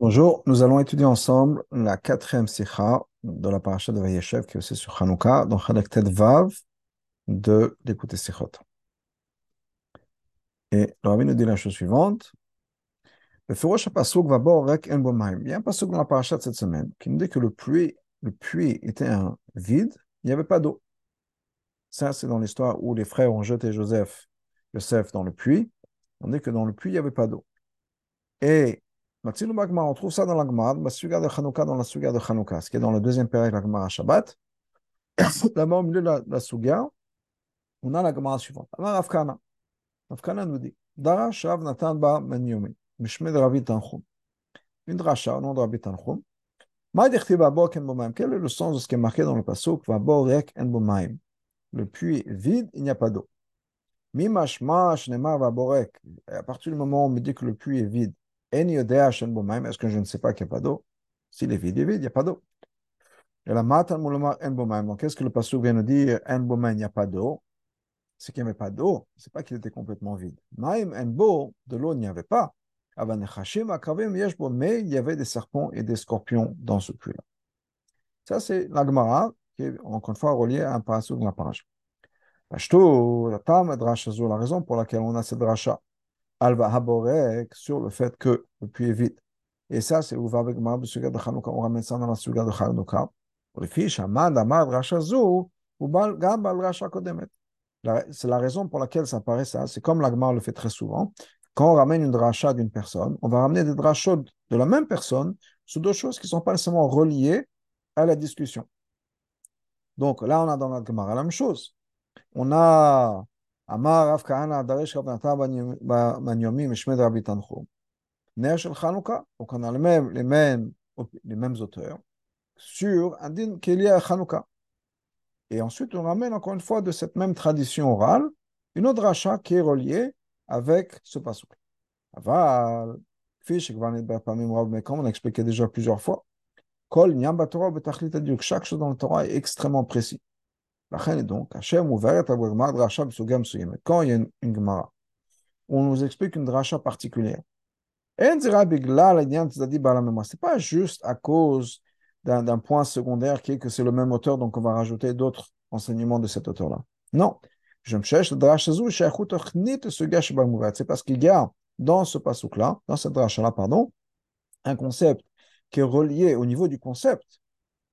Bonjour, nous allons étudier ensemble la quatrième sikha de la paracha de Vayeshev qui est aussi sur Hanouka, dans Ted Vav de l'écouter Sikhot. Et le nous dit la chose suivante. Le Furosh Pasuk va rek en bomaim. Il y a un pasuk dans la paracha de cette semaine qui nous dit que le puits, le puits était un vide, il n'y avait pas d'eau. Ça, c'est dans l'histoire où les frères ont jeté Joseph, Joseph dans le puits. On dit que dans le puits, il n'y avait pas d'eau. Et on trouve ça dans la dans la Suga de Hanouka, dans la Suga de Hanouka, ce qui est dans le deuxième période de la Gemara Shabbat. Là-bas, au milieu de la, la Suga, on a la Gemara suivante. Alors, Afkana. Afkana nous dit Dara Shav Natan Ba Manyomi, Mishmed Rabbi Tanchum. Une dracha au nom de Rabbi Tanchum. Quel est le sens de ce qui est marqué dans le pasuk Le puits est vide, il n'y a pas d'eau. Mimashma Shnema Vaborek. À partir du moment où on me dit que le puits est vide, est-ce que je ne sais pas qu'il n'y a pas d'eau? S'il est vide, il est vide, il n'y a pas d'eau. Et la qu'est-ce que le pasteur vient nous dire il n'y a pas d'eau? C'est qu'il n'y avait pas d'eau. C'est pas qu'il était complètement vide. Maim en de l'eau, il n'y avait pas. Mais il y avait des serpents et des scorpions dans ce puits-là. Ça, c'est l'agmara, qui est encore une fois relié à un passage de la page. La raison pour laquelle on a cette dracha, Alva Haborek sur le fait que le puits est vide. Et ça, c'est ouvert avec Suga de. On ramène ça dans la Suga de Kodemet. C'est la raison pour laquelle ça paraît ça. C'est comme l'Agmar le fait très souvent. Quand on ramène une dracha d'une personne, on va ramener des drachot de la même personne sur deux choses qui ne sont pas nécessairement reliées à la discussion. Donc là, on a dans l'Agmar la même chose. On a אמר רב כהנא, דרש רב נתן בניומים משמד רבי תנחום. נר של חנוכה, donc on a les mêmes, les mêmes, les mêmes auteurs, sur un din qui est lié à Hanouka. Et ensuite, on ramène encore une fois de cette même tradition orale, une autre rachat qui est reliée avec ce pasouk. Aval, fiche, mais comme on a expliqué déjà plusieurs fois, Kol Nyam Torah chaque chose dans le Torah est extrêmement précis. Donc, quand il y a une, on nous explique une dracha particulière. Ce n'est pas juste à cause d'un point secondaire qui est que c'est le même auteur, donc on va rajouter d'autres enseignements de cet auteur-là. Non. C'est parce qu'il y a dans ce pasouk-là, dans cette dracha-là, pardon, un concept qui est relié au niveau du concept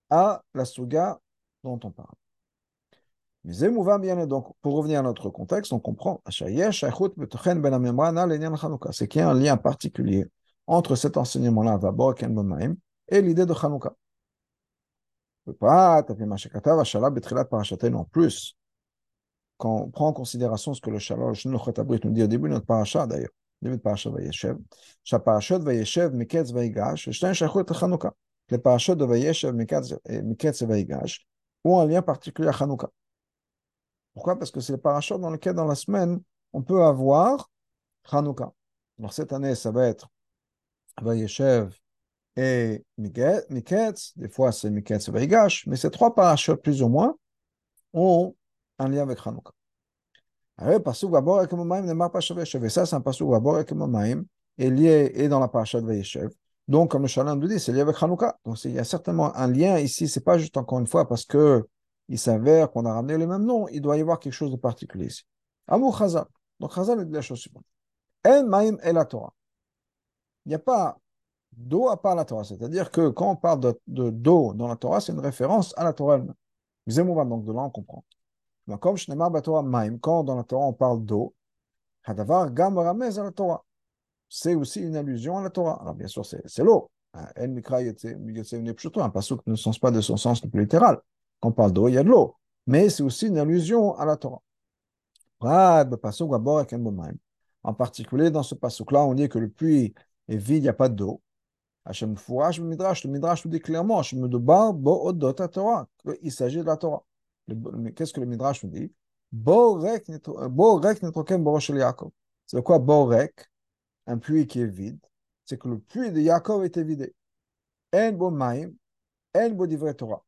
à la suga dont on parle. Donc, pour revenir à notre contexte, on comprend ben c'est qu'il y a un lien particulier entre cet enseignement-là, et l'idée de Hanouka. On ne peut pas en plus. Quand on prend en considération ce que le Shalosh Nochotabrit nous dit au début de notre parasha, d'ailleurs, début de parasha Vayeshev, Shapashot Vayeshev, Miketz Vayigash, Shtain Shachot Hanouka. Les parashot de Vayeshev, Miketz Vayigash ont un lien particulier à Hanouka. Pourquoi? Parce que c'est le parachute dans lequel, dans la semaine, on peut avoir Hanouka. Alors, cette année, ça va être Vayeshev et Miketz. Des fois, c'est Miketz et. Mais ces trois parachutes, plus ou moins, ont un lien avec Hanouka. Alors, Pasuk Vabor et Kemomaim ne marre pas Et ça, c'est un Pasuk Vabor et Kemomaim, est lié et dans la parachute de Vayeshev. Donc, comme le Shalom nous dit, c'est lié avec Hanouka. Donc, il y a certainement un lien ici. C'est pas juste encore une fois parce que il s'avère qu'on a ramené les mêmes noms, il doit y avoir quelque chose de particulier ici. Amour Chazal. Donc Chazal dit la chose suivante. En Maïm et la Torah. Il n'y a pas d'eau à part la Torah. C'est-à-dire que quand on parle de, d'eau dans la Torah, c'est une référence à la Torah elle-même. Donc de là, on comprend. Comme Torah Maïm, quand dans la Torah on parle d'eau, Hadavar Gam Ramez à la Torah. C'est aussi une allusion à la Torah. Alors bien sûr, c'est, l'eau. En Mikra un passage ne sens pas de son sens le plus littéral. Quand on parle d'eau, il y a de l'eau. Mais c'est aussi une allusion à la Torah. En particulier, dans ce passage-là, on dit que le puits est vide, il n'y a pas d'eau. le Midrash, le Midrash nous dit clairement, il s'agit de la Torah. Qu'est-ce que le Midrash nous dit? C'est quoi Borek Un puits qui est vide. C'est que le puits de Yaakov était vidé. En bo maim, en bo divrei Torah.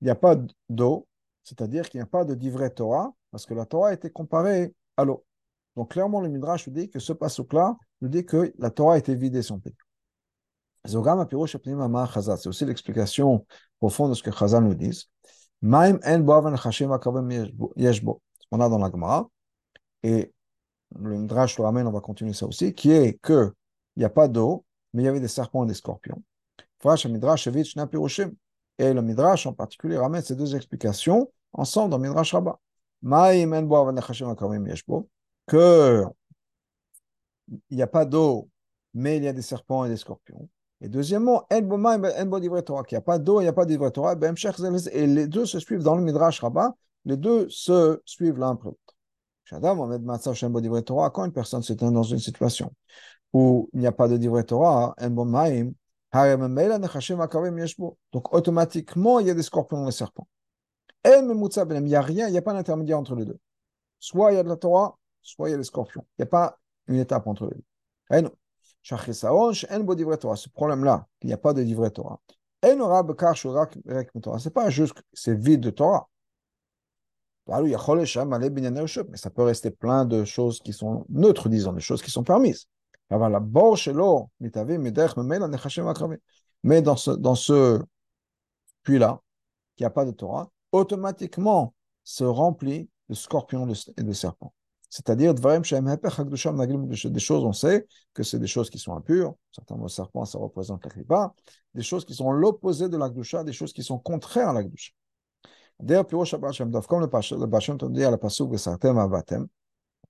Il n'y a pas d'eau, c'est-à-dire qu'il n'y a pas de divrei Torah, parce que la Torah a été comparée à l'eau. Donc clairement, le Midrash nous dit que ce passage-là nous dit que la Torah a été vidée son pays. C'est aussi l'explication profonde de ce que Chazal nous dit. On a dans la Gemara, et le Midrash le ramène, on va continuer ça aussi, qui est que il n'y a pas d'eau, mais il y avait des serpents et des scorpions. Et le Midrash en particulier ramène ces deux explications ensemble dans Midrash Rabbah. Que il n'y a pas d'eau, mais il y a des serpents et des scorpions. Et deuxièmement, qu'il n'y a pas d'eau, il n'y a pas d'ivre Torah, et les deux se suivent dans le Midrash Rabbah, les deux se suivent l'un après l'autre. Quand une personne se tient dans une situation où il n'y a pas de divre Torah, donc automatiquement il y a des scorpions et des serpents. Il n'y a rien, il n'y a pas d'intermédiaire entre les deux. Soit il y a de la Torah, soit il y a des scorpions. Il n'y a pas une étape entre les deux. Ce problème-là, il n'y a pas de livret Torah. C'est pas juste c'est vide de Torah. Mais ça peut rester plein de choses qui sont neutres, disons, des choses qui sont permises. Mais dans ce, puits-là, qui n'a pas de Torah, automatiquement se remplit de scorpions et de serpents. C'est-à-dire, des choses, on sait que c'est des choses qui sont impures. Certains mots serpents, ça représente la kripa. Des choses qui sont l'opposé de l'Akdusha, des choses qui sont contraires à l'Akdusha. D'ailleurs, comme le Bachem dit à la Pasuk,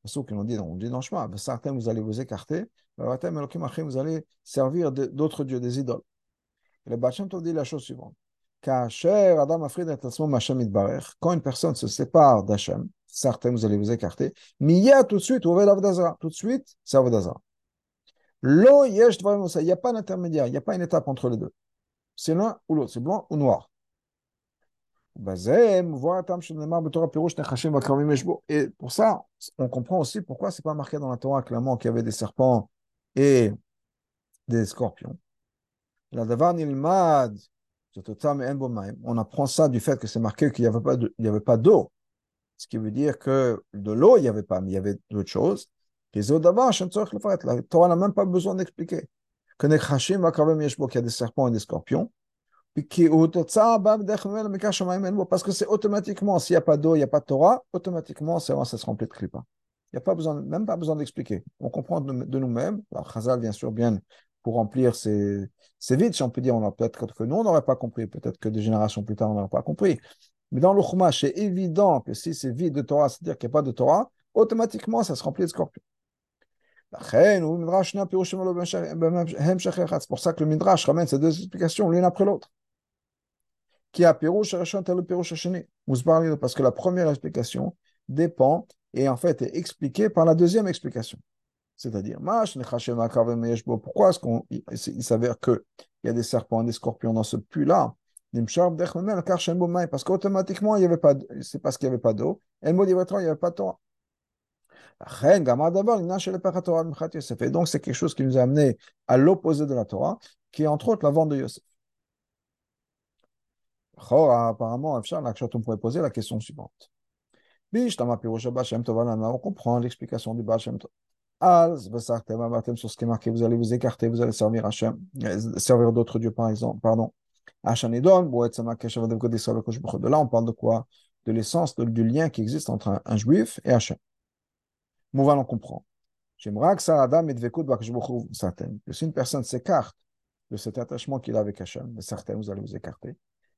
qui nous dit, on dit dans chemin, Vesartem, vous allez vous écarter, vous allez servir d'autres dieux, des idoles. Le Bachem dit la chose suivante. Quand une personne se sépare d'Hachem, certains vous allez vous écarter, Miya tout de suite, tout de suite, c'est Avodazara. Il n'y a pas d'intermédiaire, il n'y a pas une étape entre les deux. C'est l'un ou l'autre, c'est blanc ou noir. Et pour ça, on comprend aussi pourquoi c'est pas marqué dans la Torah clairement qu'il y avait des serpents et des scorpions. On apprend ça du fait que c'est marqué qu'il n'y avait pas d'eau. Ce qui veut dire que de l'eau, il n'y avait pas, mais il y avait d'autres choses. La Torah n'a même pas besoin d'expliquer. Que qu'il y a des serpents et des scorpions. Parce que c'est automatiquement, s'il n'y a pas d'eau, il n'y a pas de Torah, automatiquement, ça se remplit de clipa. Il n'y a pas besoin, même pas besoin d'expliquer. On comprend de, nous-mêmes. Alors, Chazal, bien sûr, bien pour remplir ces vides, si on peut dire. On peut-être que nous, on n'aurait pas compris. Peut-être que des générations plus tard, on n'aurait pas compris. Mais dans Chumash, c'est évident que si c'est vide de Torah, c'est-à-dire qu'il n'y a pas de Torah, automatiquement, ça se remplit de scorpions. C'est pour ça que le Midrash ramène ces deux explications l'une après l'autre qui a Pérouche Rachon le Pérouche parce que la première explication dépend et en fait est expliquée par la deuxième explication. C'est-à-dire, pourquoi est-ce qu'il s'avère qu'il y a des serpents et des scorpions dans ce puits-là? Parce qu'automatiquement, c'est parce qu'il n'y avait pas d'eau. Et le mot il n'y avait pas de Torah. Et donc, c'est quelque chose qui nous a amené à l'opposé de la Torah, qui est entre autres la vente de Yosef. Apparemment, on pourrait poser la question suivante. On comprend l'explication du Baal Shem sur ce qui est marqué, vous allez vous écarter, vous allez servir Hachem, euh, servir d'autres dieux par exemple, pardon. De là, on parle de quoi? De l'essence, du lien qui existe entre un, juif et Hachem. Mouval, on comprend. Que si une personne s'écarte de cet attachement qu'il a avec Hachem, vous allez vous écarter.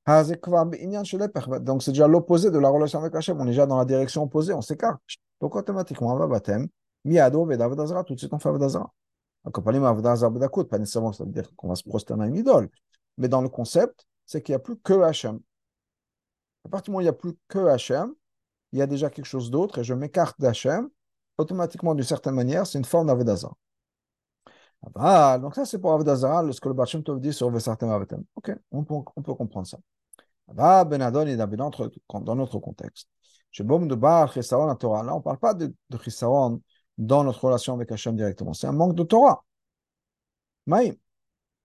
Donc c'est déjà l'opposé de la relation avec Hachem. On est déjà dans la direction opposée, on s'écarte. Donc automatiquement, on va baptême. Miado, Vedavadazara, tout de suite on fait. Donc on parle de pas nécessairement ça veut dire qu'on va se prosterner à une idole. Mais dans le concept, c'est qu'il n'y a plus que Hachem. À partir du moment où il n'y a plus que Hachem, il y a déjà quelque chose d'autre et je m'écarte d'Hachem, automatiquement d'une certaine manière, c'est une forme d'Avodazara. Ah, donc ça c'est pour Avodazara, ce que le Bachem Tov dit sur Vesartem Avatem. Ok, on peut, on peut comprendre ça. Va Benadon et dans notre contexte. Chez Bom de Bar, Chisaron, Torah. Là, on ne parle pas de, de Chisaron dans notre relation avec Hachem directement. C'est un manque de Torah. Maïm.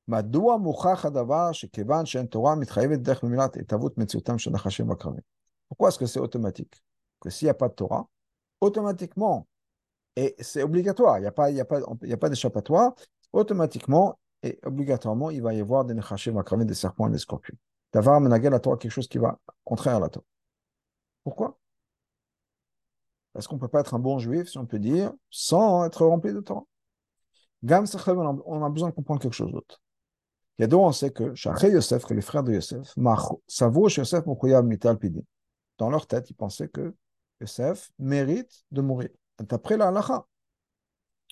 מדוע מוכח הדבר שכיוון שאין תורה מתחייבת דרך במילת התהוות מציאותם של נחשים וכרמים? Pourquoi est-ce que c'est automatique Que s'il n'y a pas de Torah, automatiquement, et c'est obligatoire, il n'y a pas, il y a pas, il y a pas d'échappatoire, automatiquement, et obligatoirement, il va y avoir des nechashim, cramer des serpents et des scorpions. D'avoir amené la Torah quelque chose qui va contraire à la Torah. Pourquoi? Parce qu'on ne peut pas être un bon juif, si on peut dire, sans être rempli de Torah. Gam on a besoin de comprendre quelque chose d'autre. Il y a deux, on sait que Shachay Yosef, que les frères de Yosef, Yosef Mital Pidin. Dans leur tête, ils pensaient que Yosef mérite de mourir. D'après la halacha,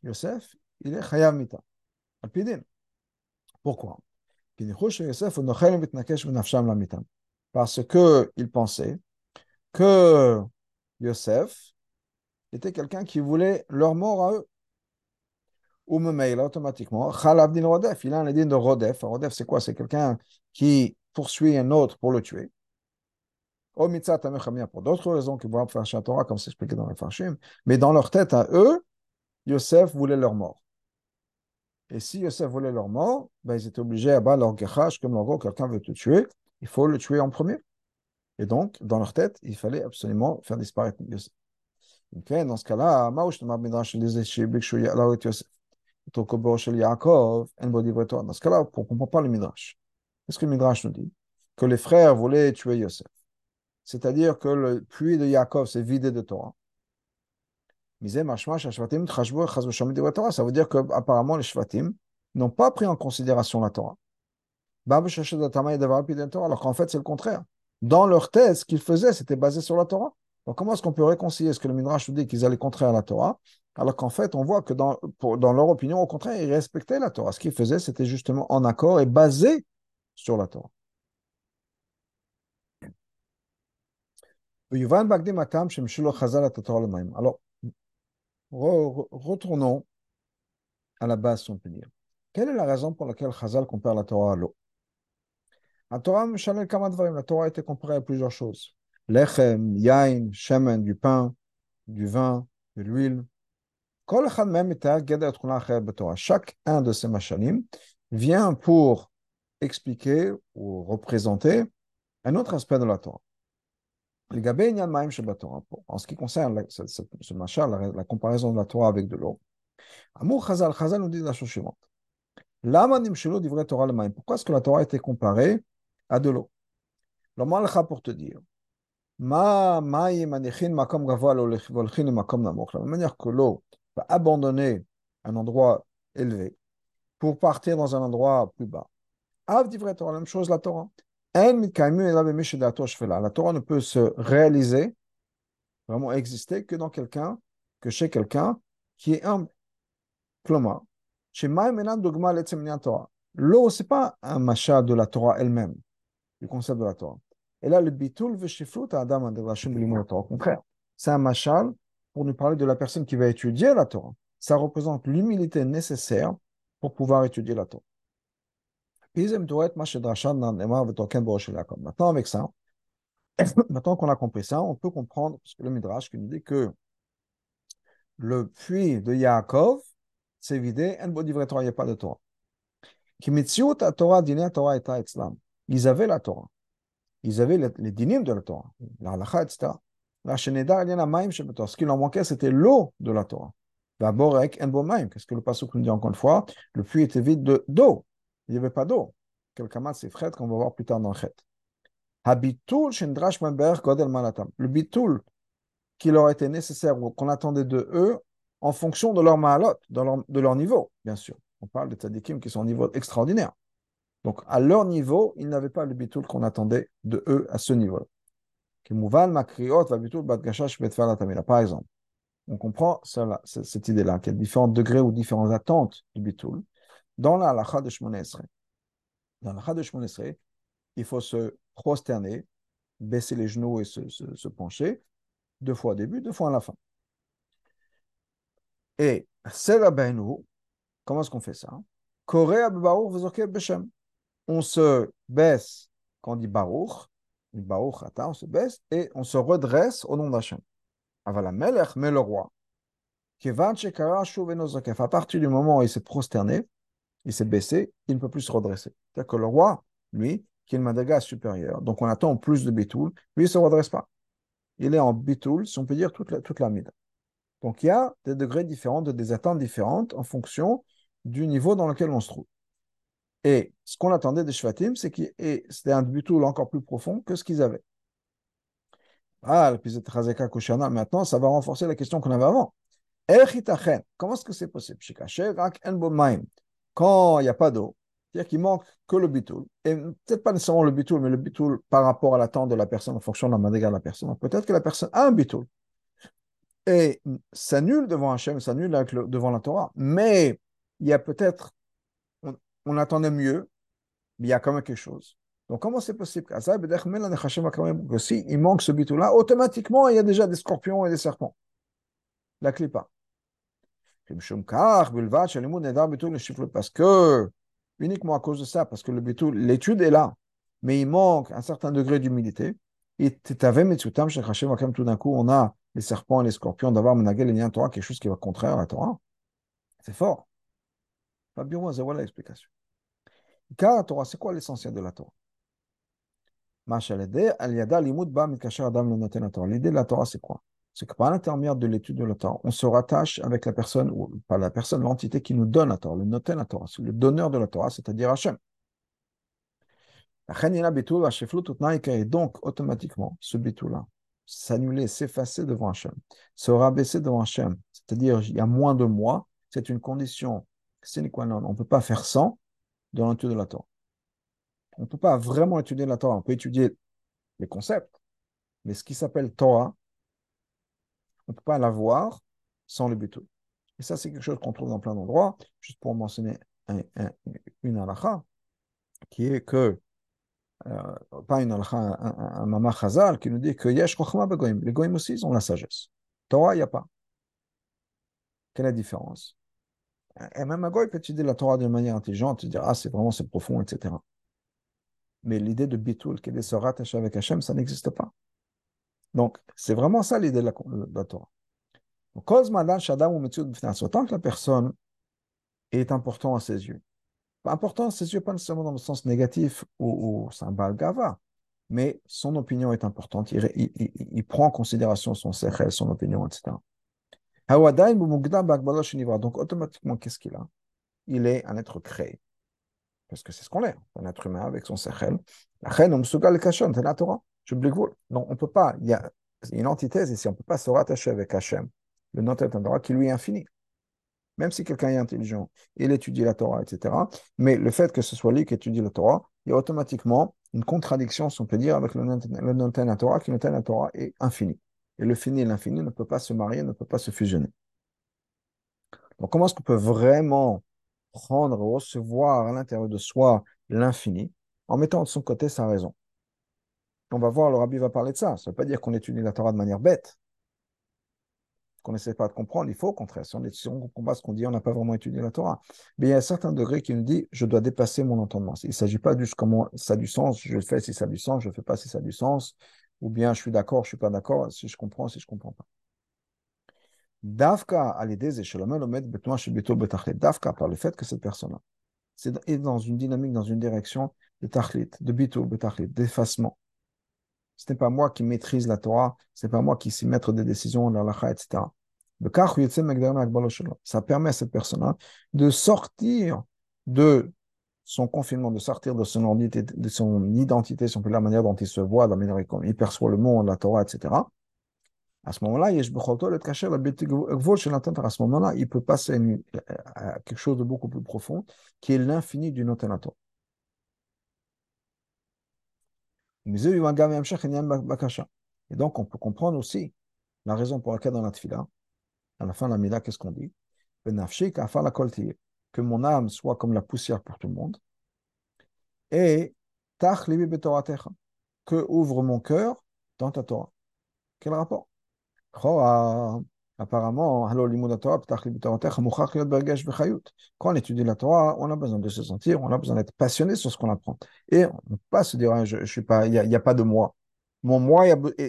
Yosef, il est Chayav Mita. Alpidin. Pourquoi? Parce qu'ils pensaient que Yosef était quelqu'un qui voulait leur mort à eux. Ou me automatiquement, Khalabdin Rodef, il a un din de Rodef. Rodef, c'est quoi? C'est quelqu'un qui poursuit un autre pour le tuer. Au pour d'autres raisons qui vont faire Torah, comme c'est expliqué dans les Farshim. Mais dans leur tête, à eux, Yosef voulait leur mort. Et si Yosef voulait leur mort, ben, ils étaient obligés à battre leur gechash, comme en gros, quelqu'un veut te tuer, il faut le tuer en premier. Et donc, dans leur tête, il fallait absolument faire disparaître Yosef. Okay, dans ce cas-là, dans ce cas-là, on ne comprend pas le Midrash. Qu'est-ce que le Midrash nous dit? Que les frères voulaient tuer Yosef. C'est-à-dire que le puits de Yaakov s'est vidé de Torah. Ça veut dire qu'apparemment, les Shvatim n'ont pas pris en considération la Torah. Alors qu'en fait, c'est le contraire. Dans leur thèse, ce qu'ils faisaient, c'était basé sur la Torah. Donc, comment est-ce qu'on peut réconcilier ce que le Midrash nous dit qu'ils allaient contraire à la Torah, alors qu'en fait, on voit que dans, dans leur opinion, au contraire, ils respectaient la Torah. Ce qu'ils faisaient, c'était justement en accord et basé sur la Torah. Alors, retournons à la base, si on peut dire. Quelle est la raison pour laquelle Chazal compare la Torah à l'eau? La Torah, la a été comparée à plusieurs choses. Lechem, yain, shemen, du pain, du vin, de l'huile. Chaque un de ces machalim vient pour expliquer ou représenter un autre aspect de la Torah. En ce qui concerne ce machin, la, comparaison de la Torah avec de l'eau, Amour Chazal, Chazal nous dit la chose suivante. Pourquoi est-ce que la Torah a été comparée à de l'eau? Moi, pour te dire, la manière que l'eau va abandonner un endroit élevé pour partir dans un endroit plus bas. Av Torah, la même chose la Torah. La Torah ne peut se réaliser, vraiment exister, que dans quelqu'un, que chez quelqu'un qui est humble. L'eau, ce n'est pas un machin de la Torah elle-même, du concept de la Torah. Et là, le bitul à Adam Au contraire, c'est un machal pour nous parler de la personne qui va étudier la Torah. Ça représente l'humilité nécessaire pour pouvoir étudier la Torah. Maintenant, avec ça, maintenant qu'on a compris ça, on peut comprendre parce que le Midrash qui nous dit que le puits de Yaakov s'est vidé, il n'y a pas de Torah. Ils avaient la Torah. Ils avaient les, dinim de la Torah, la halakha, etc. Ce qui leur manquait, c'était l'eau de la Torah. Qu'est-ce que le passage nous dit encore une fois? Le puits était vide d'eau il n'y avait pas d'eau. Quelqu'un c'est fret qu'on va voir plus tard dans chet. Le bitul qui leur était nécessaire ou qu'on attendait de eux en fonction de leur maalot, de leur, niveau, bien sûr. On parle des tzadikim qui sont au niveau extraordinaire. Donc, à leur niveau, ils n'avaient pas le bitul qu'on attendait de eux à ce niveau-là. Par exemple, on comprend cette idée-là, qu'il y a différents degrés ou différentes attentes du bitul dans la halakha de Shmoné Dans la de Shmoné il faut se prosterner, baisser les genoux et se, pencher, deux fois au début, deux fois à la fin. Et nous, comment est-ce qu'on fait ça? On se baisse quand on dit Baruch, Baruch on se baisse et on se redresse au nom d'Hachem. Melech, mais le roi, à partir du moment où il s'est prosterné, il s'est baissé, il ne peut plus se redresser. C'est-à-dire que le roi, lui, qui est le madaga supérieur, donc on attend plus de bitoul, lui, il ne se redresse pas. Il est en bitoul, si on peut dire, toute la, toute. Donc il y a des degrés différents, des attentes différentes en fonction du niveau dans lequel on se trouve. Et ce qu'on attendait des Shvatim, c'est que c'était un butoul encore plus profond que ce qu'ils avaient. Ah, maintenant, ça va renforcer la question qu'on avait avant. Comment est-ce que c'est possible? Quand il n'y a pas d'eau, c'est-à-dire qu'il manque que le bitoul, et peut-être pas nécessairement le bitoul, mais le bitoul par rapport à l'attente de la personne en fonction de la madriga de la personne. Peut-être que la personne a un bitoul et s'annule devant Hachem, s'annule devant la Torah, mais il y a peut-être, on, attendait mieux, mais il y a quand même quelque chose. Donc, comment c'est possible que si il manque ce bitoul-là, automatiquement, il y a déjà des scorpions et des serpents. La clipa. Parce que uniquement à cause de ça, parce que le l'étude est là, mais il manque un certain degré d'humilité. Et tout d'un coup, on a les serpents et les scorpions, d'avoir menagel et Torah, quelque chose qui va contraire à la Torah. C'est fort. Bien, voilà l'explication. Car la Torah, c'est quoi l'essentiel de la Torah? L'idée de la Torah, c'est quoi? C'est que par l'intermédiaire de l'étude de la Torah, on se rattache avec la personne, ou pas la personne, l'entité qui nous donne la Torah, le noten la Torah, le donneur de la Torah, c'est-à-dire Hachem. Et donc, automatiquement, ce bitou-là, s'annuler, s'effacer devant Hachem, se rabaisser devant Hachem, c'est-à-dire il y a moins de moi, c'est une condition sine qua non. On ne peut pas faire sans dans l'étude de la Torah. On ne peut pas vraiment étudier la Torah. On peut étudier les concepts, mais ce qui s'appelle Torah, on ne peut pas l'avoir sans le buto. Et ça, c'est quelque chose qu'on trouve dans plein d'endroits. Juste pour mentionner une halakha, qui est que, euh, pas une halakha, un, un, mama chazal, qui nous dit que yesh chokhma begoim. Les goyim aussi, ils ont la sagesse. Torah, il n'y a pas. Quelle est la différence? Et même un goy peut étudier la Torah de manière intelligente, dire, ah, c'est vraiment, c'est profond, etc. Mais l'idée de bitul, qui est de se rattacher avec Hachem, ça n'existe pas. Donc, c'est vraiment ça l'idée de la, de la Torah. Autant que la personne est important à ses yeux. Important à ses yeux, pas nécessairement dans le sens négatif ou, c'est un balgava, mais son opinion est importante. Il, prend en considération son sechel, son opinion, etc. Donc, automatiquement, qu'est-ce qu'il a? Il est un être créé. Parce que c'est ce qu'on est, un être humain avec son sechel. c'est la Torah. Je Non, on peut pas. Il y a une antithèse ici. On ne peut pas se rattacher avec Hachem, le nom Torah, qui lui est infini. Même si quelqu'un est intelligent, il étudie la Torah, etc. Mais le fait que ce soit lui qui étudie la Torah, il y a automatiquement une contradiction, si on peut dire, avec le nom Torah, qui le la Torah est infini. Et le fini et l'infini ne peut pas se marier, ne peut pas se fusionner. Donc, comment est-ce qu'on peut vraiment prendre, recevoir à l'intérieur de soi l'infini en mettant de son côté sa raison? On va voir, le rabbi va parler de ça. Ça ne veut pas dire qu'on étudie la Torah de manière bête, qu'on n'essaie pas de comprendre. Il faut au contraire. Si on, est, comprend ce qu'on dit, on n'a pas vraiment étudié la Torah. Mais il y a un certain degré qui nous dit je dois dépasser mon entendement. Il ne s'agit pas juste comment ça a du sens, je le fais si ça a du sens, je ne fais pas si ça a du sens, ou bien je suis d'accord, je ne suis pas d'accord, si je comprends, si je ne comprends pas. Dafka à l'idée, Dafka par le fait que cette personne-là est dans une dynamique, dans une direction de tachlit, de bitul, d'effacement. Ce n'est pas moi qui maîtrise la Torah, ce n'est pas moi qui sais mettre des décisions dans la etc. Ça permet à cette personne-là de sortir de son confinement, de sortir de son identité, de son identité, la manière dont il se voit, la manière dont il perçoit le monde, la Torah, etc. À ce moment-là, à ce moment-là, il peut passer à quelque chose de beaucoup plus profond, qui est l'infini du Noten Torah. Et donc, on peut comprendre aussi la raison pour laquelle dans la tfila, à la fin de la mila, qu'est-ce qu'on dit? Que mon âme soit comme la poussière pour tout le monde. Et que ouvre mon cœur dans ta Torah. Quel rapport? Apparemment, quand on étudie la Torah, on a besoin de se sentir, on a besoin d'être passionné sur ce qu'on apprend. Et on ne peut pas se dire, hein, je, suis pas, il n'y a, pas de moi. Mon moi,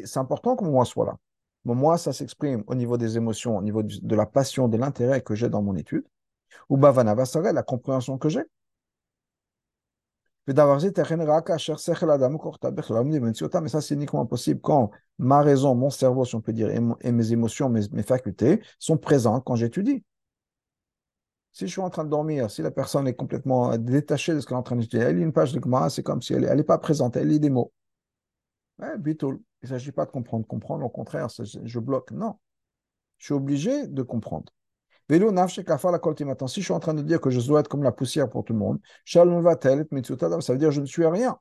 c'est important que mon moi soit là. Mon moi, ça s'exprime au niveau des émotions, au niveau de la passion, de l'intérêt que j'ai dans mon étude. Ou bavana la compréhension que j'ai. Mais ça, c'est uniquement possible quand ma raison, mon cerveau, si on peut dire, et, mes émotions, mes, facultés sont présentes quand j'étudie. Si je suis en train de dormir, si la personne est complètement détachée de ce qu'elle est en train dire, elle lit une page de Gemara, c'est comme si elle n'est pas présente, elle lit des mots. Ouais. Il ne s'agit pas de comprendre, comprendre, au contraire, je bloque. Non. Je suis obligé de comprendre. Si je suis en train de dire que je dois être comme la poussière pour tout le monde, ça veut dire que je ne suis rien.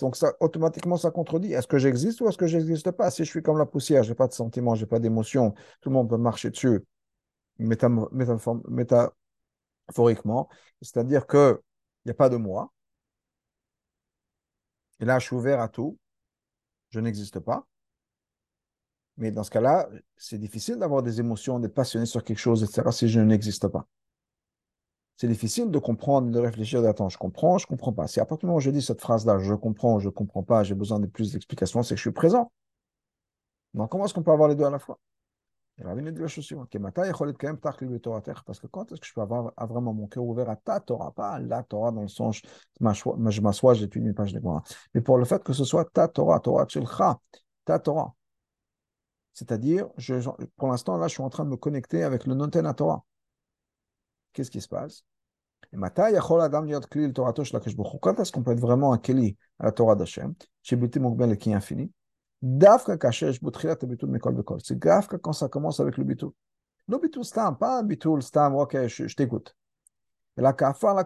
Donc automatiquement, ça contredit. Est-ce que j'existe ou est-ce que je n'existe pas? Si je suis comme la poussière, je n'ai pas de sentiments, je n'ai pas d'émotions, tout le monde peut marcher dessus métaphoriquement, c'est-à-dire qu'il n'y a pas de moi. Et là, je suis ouvert à tout. Je n'existe pas. Mais dans ce cas-là, c'est difficile d'avoir des émotions, d'être passionné sur quelque chose, etc., si je n'existe pas c'est difficile de comprendre, de réfléchir, d'attendre, je comprends, je ne comprends pas. Si à partir du moment où je dis cette phrase-là, je comprends, je ne comprends pas, j'ai besoin de plus d'explications, c'est que je suis présent. Donc, comment est-ce qu'on peut avoir les deux à la fois? Il va venir de la chose suivante. Parce que quand est-ce que je peux avoir vraiment mon cœur ouvert à ta Torah, pas à la Torah dans le sens, je m'assois, j'étudie une page de moi, mais pour le fait que ce soit ta Torah, Torah Tchilcha, ta Torah. C'est-à-dire, pour l'instant, là, je suis en train de me connecter avec le Noten Torah qu'est-ce qui se passe? Quand est-ce qu'on peut être vraiment un Keli à la Torah d'Hachem qui est infini. C'est Dafka quand ça commence avec le Bitul. Le Bitul Stam, pas un Bitul Stam, ok, je, t'écoute. La Kafa la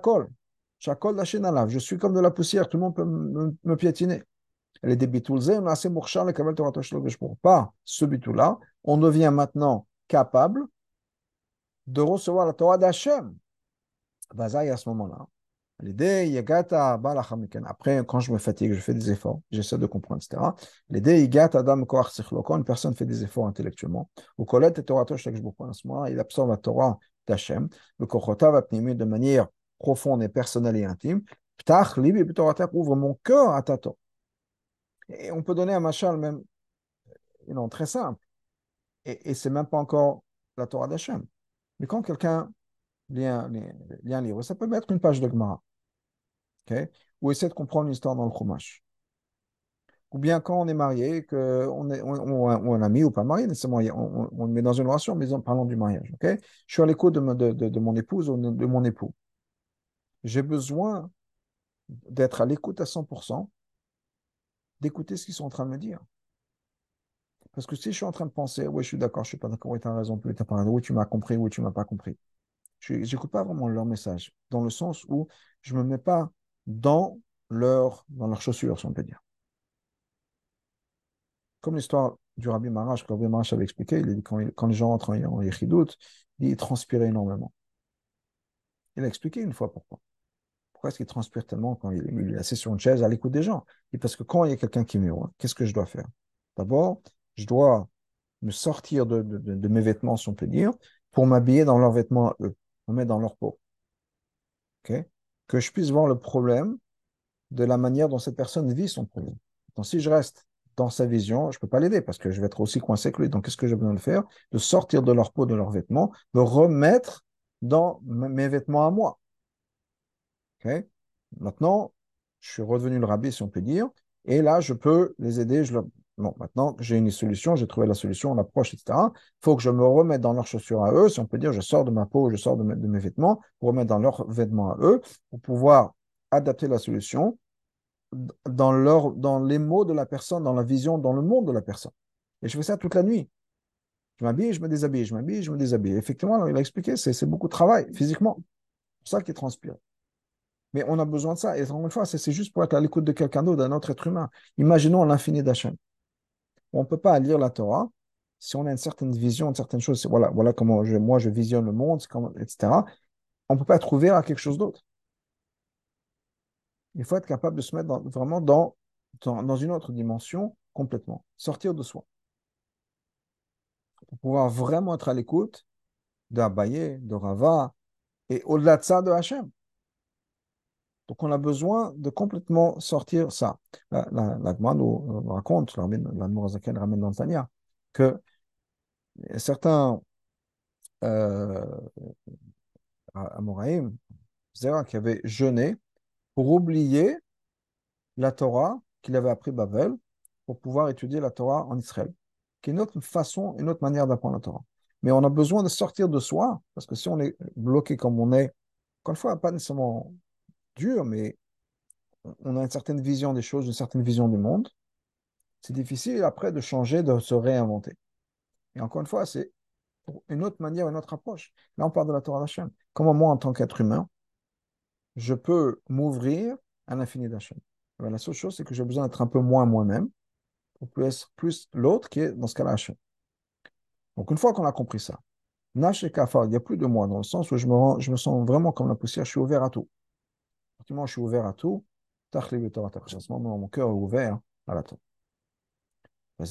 Je suis comme de la poussière, tout le monde peut me, piétiner. Les débitul Zem, là, c'est Mourchar, le Kabel Torah pour Pas ce Bitul-là, on devient maintenant capable de recevoir la Torah d'Hachem. Bazaï à ce moment-là. Après, quand je me fatigue, je fais des efforts, j'essaie de comprendre, etc. L'idée, Adam Quand une personne fait des efforts intellectuellement, ou Colette et Torah à ce moment il absorbe la Torah d'Hachem, le Kochota va de manière profonde et personnelle et intime. Ptach, Libi, ouvre mon cœur à ta Torah. Et on peut donner un machal même, non, très simple. Et, et c'est même pas encore la Torah d'Hachem. Mais quand quelqu'un lit un, livre, ça peut mettre une page de Gemara, ou essaie de comprendre une histoire dans le Chumash. Ou bien quand on est marié, que on est, on, ou un ami ou pas marié, nécessairement, on, on, met dans une relation, mais en parlant du mariage. Je suis à l'écoute de, de, de, mon épouse ou de mon époux. J'ai besoin d'être à l'écoute à 100%, d'écouter ce qu'ils sont en train de me dire. Parce que si je suis en train de penser, oui, je suis d'accord, je suis pas d'accord, oui, tu as raison, tu as pas raison, oui, tu m'as compris, oui, tu m'as pas compris. Je n'écoute pas vraiment leur message, dans le sens où je ne me mets pas dans leur, dans leurs chaussures, si on peut dire. Comme l'histoire du Rabbi Marash, que Rabbi Marash avait expliqué, il quand, quand les gens entrent en Yechidout, il transpirait énormément. Il a expliqué une fois pourquoi. Pourquoi est-ce qu'il transpire tellement quand il, est assis sur une chaise à l'écoute des gens? Et parce que quand il y a quelqu'un qui me voit, qu'est-ce que je dois faire? D'abord, je dois me sortir de, mes vêtements, si on peut dire, pour m'habiller dans leurs vêtements eux, me mettre dans leur peau. que je puisse voir le problème de la manière dont cette personne vit son problème. Donc, si je reste dans sa vision, je ne peux pas l'aider parce que je vais être aussi coincé que lui. Donc, qu'est-ce que j'ai besoin de faire? De sortir de leur peau, de leurs vêtements, de remettre dans mes vêtements à moi. Maintenant, je suis redevenu le rabbi, si on peut dire, et là, je peux les aider, je maintenant j'ai une solution, j'ai trouvé la solution, l'approche, etc. Il faut que je me remette dans leurs chaussures à eux, si on peut dire, je sors de ma peau, je sors de mes, vêtements, pour remettre dans leurs vêtements à eux, pour pouvoir adapter la solution dans, leur, dans les mots de la personne, dans la vision, dans le monde de la personne. Et je fais ça toute la nuit. Je m'habille, je me déshabille, je m'habille, je me déshabille. Effectivement, il a expliqué, c'est beaucoup de travail physiquement. C'est pour ça qu'il transpire. Mais on a besoin de ça. Et encore une fois, c'est juste pour être à l'écoute de quelqu'un d'autre, d'un autre être humain. Imaginons l'infini d'Hachem on ne peut pas lire la Torah si on a une certaine vision, une certaine chose. Voilà, voilà comment moi je visionne le monde, etc. On ne peut pas être ouvert à quelque chose d'autre. Il faut être capable de se mettre vraiment dans, dans, une autre dimension complètement, sortir de soi. Pour pouvoir vraiment être à l'écoute d'Abaye, de Rava, et au-delà de ça, de Hachem. Donc on a besoin de complètement sortir ça. La, la, nous raconte, la Mourazaken ramène dans Tania, que certains euh, Amoraïm, qui avaient jeûné pour oublier la Torah qu'il avait appris Babel pour pouvoir étudier la Torah en Israël. qui est une autre façon, une autre manière d'apprendre la Torah. Mais on a besoin de sortir de soi, parce que si on est bloqué comme on est, encore une fois, pas nécessairement dur, mais on a une certaine vision des choses, une certaine vision du monde, c'est difficile après de changer, de se réinventer. Et encore une fois, c'est une autre manière, une autre approche. Là, on parle de la Torah d'Hachem. Comment moi, en tant qu'être humain, je peux m'ouvrir à l'infini d'Hachem? Ben, La seule chose, c'est que j'ai besoin d'être un peu moins moi-même pour plus, plus l'autre qui est dans ce cas-là Hachem. Donc, une fois qu'on a compris ça, Nash et Kafar, il n'y a plus de moi, dans le sens où je me, je me sens vraiment comme la poussière, je suis ouvert à tout. Je suis ouvert à tout. Mon cœur est ouvert à la Torah. On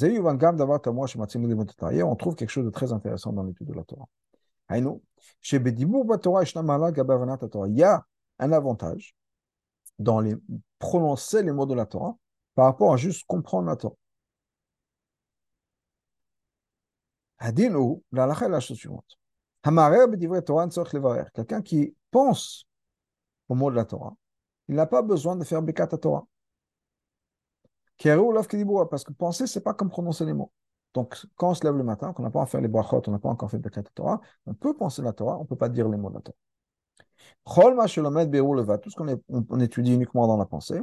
trouve quelque chose de très intéressant dans l'étude de la Torah. Il y a un avantage dans les prononcer les mots de la Torah par rapport à juste comprendre la Torah. Quelqu'un qui pense au mot de la Torah, il n'a pas besoin de faire Bekat Torah. Parce que penser, c'est pas comme prononcer les mots. Donc, quand on se lève le matin, qu'on n'a pas à faire les brachot, on n'a pas encore fait Bekat Torah, on peut penser la Torah, on ne peut pas dire les mots de la Torah. Tout ce qu'on on étudie uniquement dans la pensée,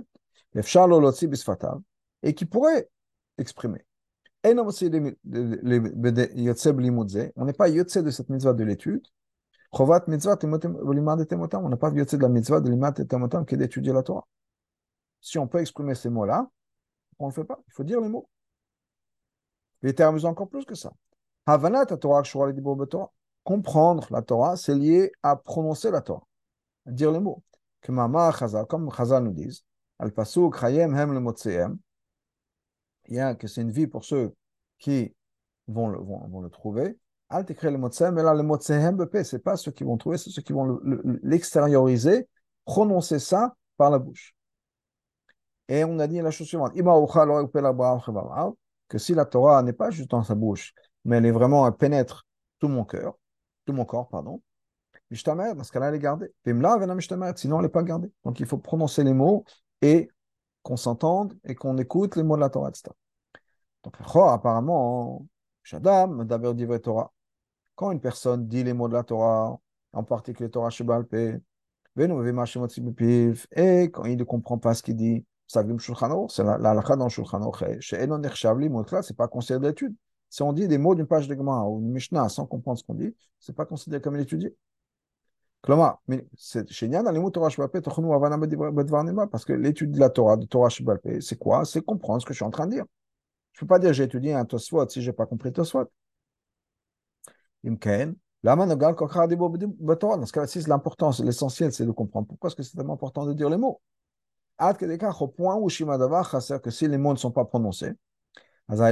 et qui pourrait exprimer. On n'est pas yotse de cette mitzvah de l'étude. On n'a pas yotse de la mitzvah de l'imat et qui est d'étudier la Torah. Si on peut exprimer ces mots-là, on ne le fait pas. Il faut dire les mots. Les termes encore plus que ça. Comprendre la Torah, c'est lié à prononcer la Torah, à dire les mots. Comme Chazal nous dit, al hem le il y a que c'est une vie pour ceux qui vont le trouver. Al t'écris le motsehem, mais là le motsehem c'est pas ceux qui vont trouver, c'est ceux qui vont l'extérioriser, prononcer ça par la bouche. Et on a dit la chose suivante que si la Torah n'est pas juste dans sa bouche, mais elle est vraiment, elle pénètre tout mon cœur, tout mon corps, pardon, dans ce cas-là, elle est gardée. Sinon, elle n'est pas gardée. Donc, il faut prononcer les mots et qu'on s'entende et qu'on écoute les mots de la Torah, etc. Donc, apparemment, Shadam, d'abord dit Torah. Quand une personne dit les mots de la Torah, en particulier Torah Shebalpe, et quand il ne comprend pas ce qu'il dit, c'est la halakha dans Shulchan c'est pas considéré d'étude. Si on dit des mots d'une page de Gemara ou une Mishnah sans comprendre ce qu'on dit, c'est pas considéré comme étudié. Parce que l'étude de la Torah, de Torah Shibalpe, c'est quoi? C'est comprendre ce que je suis en train de dire. Je ne peux pas dire j'ai étudié un Tosfot si je n'ai pas compris Tosfot. Dans ce cas-là, l'importance, l'essentiel, c'est de comprendre. Pourquoi est-ce que c'est tellement important de dire les mots au point où que si les mots ne sont pas prononcés, non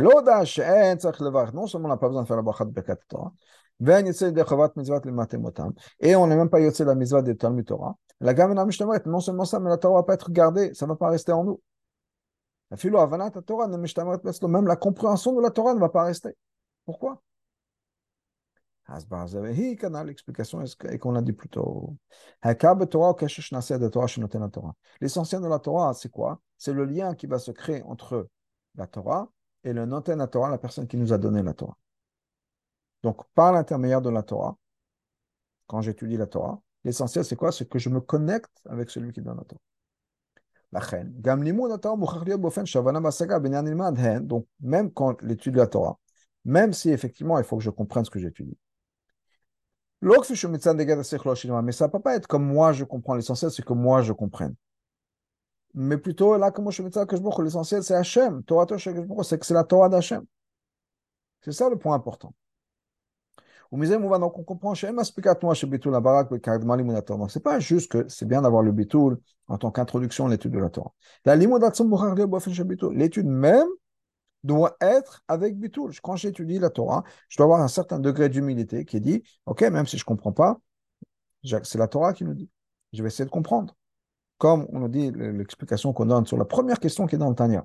seulement on n'a pas besoin de faire la bracha de Bekat Torah, et on n'est même pas yotze la mitzvah de Talmud Torah. La gamme non seulement ça, mais la Torah ne va pas être gardée, ça ne va pas rester en nous. Même la compréhension de la Torah ne va pas rester. Pourquoi? L'explication est qu'on l'a dit plus tôt. L'essentiel de la Torah, c'est quoi? C'est le lien qui va se créer entre la Torah et le noten la Torah, la personne qui nous a donné la Torah. Donc, par l'intermédiaire de la Torah, quand j'étudie la Torah, l'essentiel, c'est quoi? C'est que je me connecte avec celui qui donne la Torah. Donc, même quand l'étude de la Torah, même si effectivement il faut que je comprenne ce que j'étudie, mais ça ne peut pas être comme moi je comprends. L'essentiel, c'est que moi je comprenne. Mais plutôt, là, comme je que l'essentiel, c'est Hachem. Torah c'est que c'est la Torah d'Hachem. C'est ça le point important. Donc, on Donc, c'est pas juste que c'est bien d'avoir le bitoul en tant qu'introduction à l'étude de la Torah. L'étude même doit être avec Bitoul. Quand j'étudie la Torah, je dois avoir un certain degré d'humilité qui dit, OK, même si je ne comprends pas, c'est la Torah qui nous dit. Je vais essayer de comprendre. Comme on nous dit l'explication qu'on donne sur la première question qui est dans le Tanya.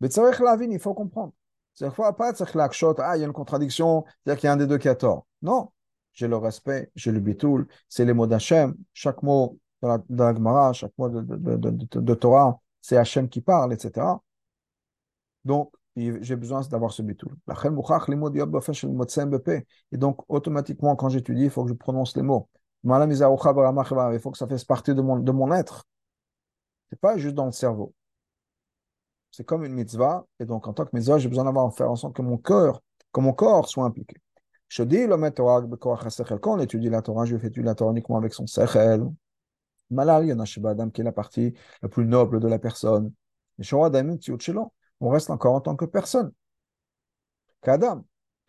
Mais il faut comprendre. C'est pas ah, il y a une contradiction, c'est-à-dire qu'il y a un des deux qui a tort. Non, j'ai le respect, j'ai le bitoul, c'est les mots d'Hachem. Chaque mot de la, de Gemara, chaque mot de, Torah, c'est Hachem qui parle, etc. Donc, j'ai besoin d'avoir ce bitul. Et donc, automatiquement, quand j'étudie, il faut que je prononce les mots. Il faut que ça fasse partie de mon, de mon être. Ce n'est pas juste dans le cerveau. C'est comme une mitzvah. Et donc, en tant que mitzvah, j'ai besoin d'avoir faire en sorte que mon cœur, que mon corps soit impliqué. Je dis, le quand on étudie la Torah, je fais étudier la Torah uniquement avec son sechel. Malal, il y Adam qui est la partie la plus noble de la personne. On reste encore en tant que personne, qu'Adam.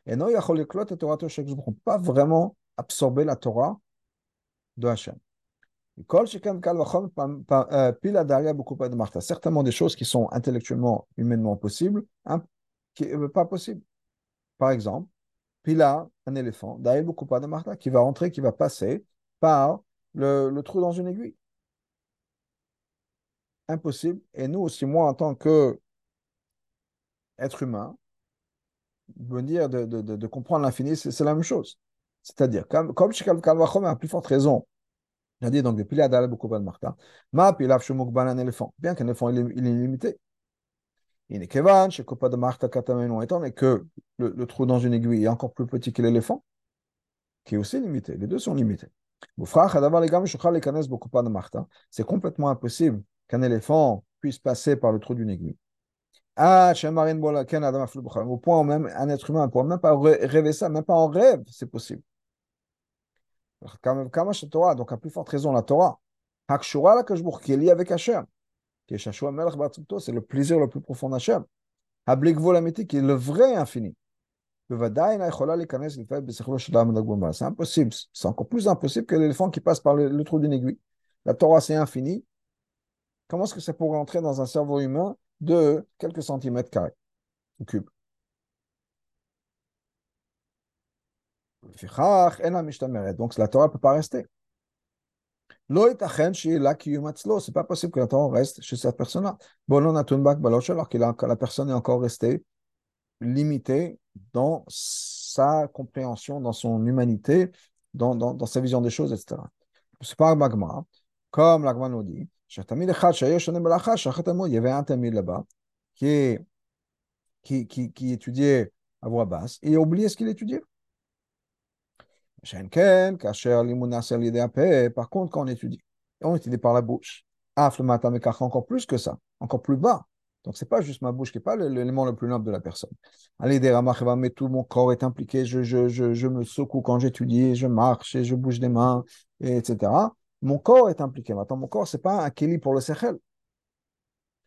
Et non, il ne peut pas vraiment absorber la Torah de Hachem. Certainement des choses qui sont intellectuellement, humainement possibles, hein, qui n'est pas possible. Par exemple, Pila, un éléphant, qui va entrer, qui va passer par le, trou dans une aiguille. Impossible. Et nous aussi, moi, en tant que être humain, venir de, de, de, comprendre l'infini, c'est la même chose. C'est-à-dire, comme, comme à plus forte raison, a dit donc, depuis la beaucoup de Martha, ma pilav shumukban un éléphant, bien qu'un éléphant il est, limité. Il n'est kevan, chez Kopa de Martha Katamenon, étant donné que le, le, trou dans une aiguille est encore plus petit que l'éléphant, qui est aussi limité. Les deux sont limités. C'est complètement impossible qu'un éléphant puisse passer par le trou d'une aiguille. Ah, au point où même un être humain ne pourra même pas rêver ça, même pas en rêve, c'est possible. Donc, à plus forte raison, la Torah, avec c'est le plaisir le plus profond d'Hachem. qui le vrai infini. C'est impossible. C'est encore plus impossible que l'éléphant qui passe par le, trou d'une aiguille. La Torah, c'est infini. Comment est-ce que ça pourrait entrer dans un cerveau humain de quelques centimètres carrés ou cubes? Donc la Torah ne peut pas rester. C'est pas possible que la Torah reste chez cette personne-là. Alors que la personne est encore restée limitée dans sa compréhension, dans son humanité, dans, dans, sa vision des choses, etc. C'est pas Magma, comme l'Agma nous dit, il y avait un tamid là-bas qui, qui, qui, qui étudiait à voix basse et oublié ce qu'il étudiait. Par contre, quand on étudie, on étudie par la bouche. encore plus que ça, encore plus bas. Donc, ce n'est pas juste ma bouche qui n'est pas l'élément le plus noble de la personne. Allez, mais tout mon corps est impliqué, je, je, je, je me secoue quand j'étudie, je marche et je bouge des mains, etc. Mon corps est impliqué. Maintenant, mon corps, ce n'est pas un keli pour le sechel.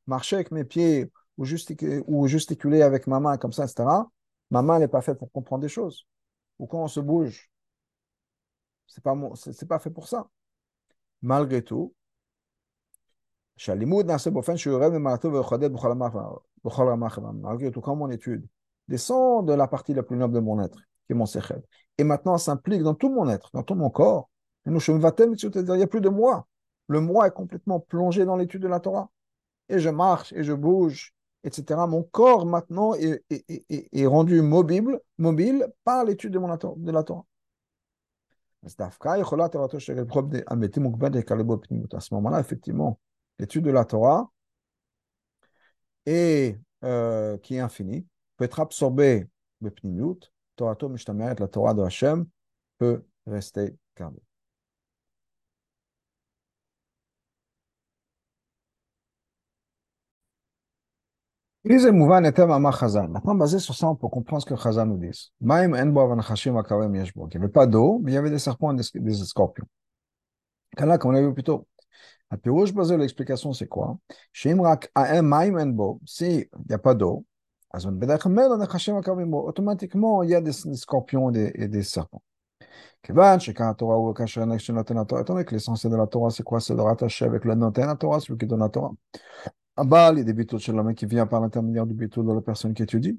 Marcher avec mes pieds ou, gesticuler avec ma main comme ça, etc. Ma main n'est pas faite pour comprendre des choses. Ou quand on se bouge, ce n'est pas, pas fait pour ça. Malgré tout, malgré tout, quand mon étude descend de la partie la plus noble de mon être, qui est mon sechel, et maintenant s'implique dans tout mon être, dans tout mon corps, il n'y a plus de moi. Le moi est complètement plongé dans l'étude de la Torah. Et je marche et je bouge, etc. Mon corps maintenant est, est, rendu mobile, mobile par l'étude de, de la Torah. À ce moment-là, effectivement, l'étude de la Torah, euh, qui est infinie, peut être absorbée Pnimiut, Torah la Torah de Hashem peut rester gardée. Sur ça, comprendre ce que nous. Il n'y avait pas d'eau, mais il y avait des serpents et des, scorpions. On vu. L'explication, c'est quoi? S'il n'y a pas d'eau, automatiquement, il y a des, scorpions et des, serpents. L'essentiel de la Torah, c'est quoi? C'est de rattacher avec le noten la Torah, celui qui donne la Torah. Abal, il y a des bitul chez l'homme qui vient par l'intermédiaire du bitul de la personne qui étudie.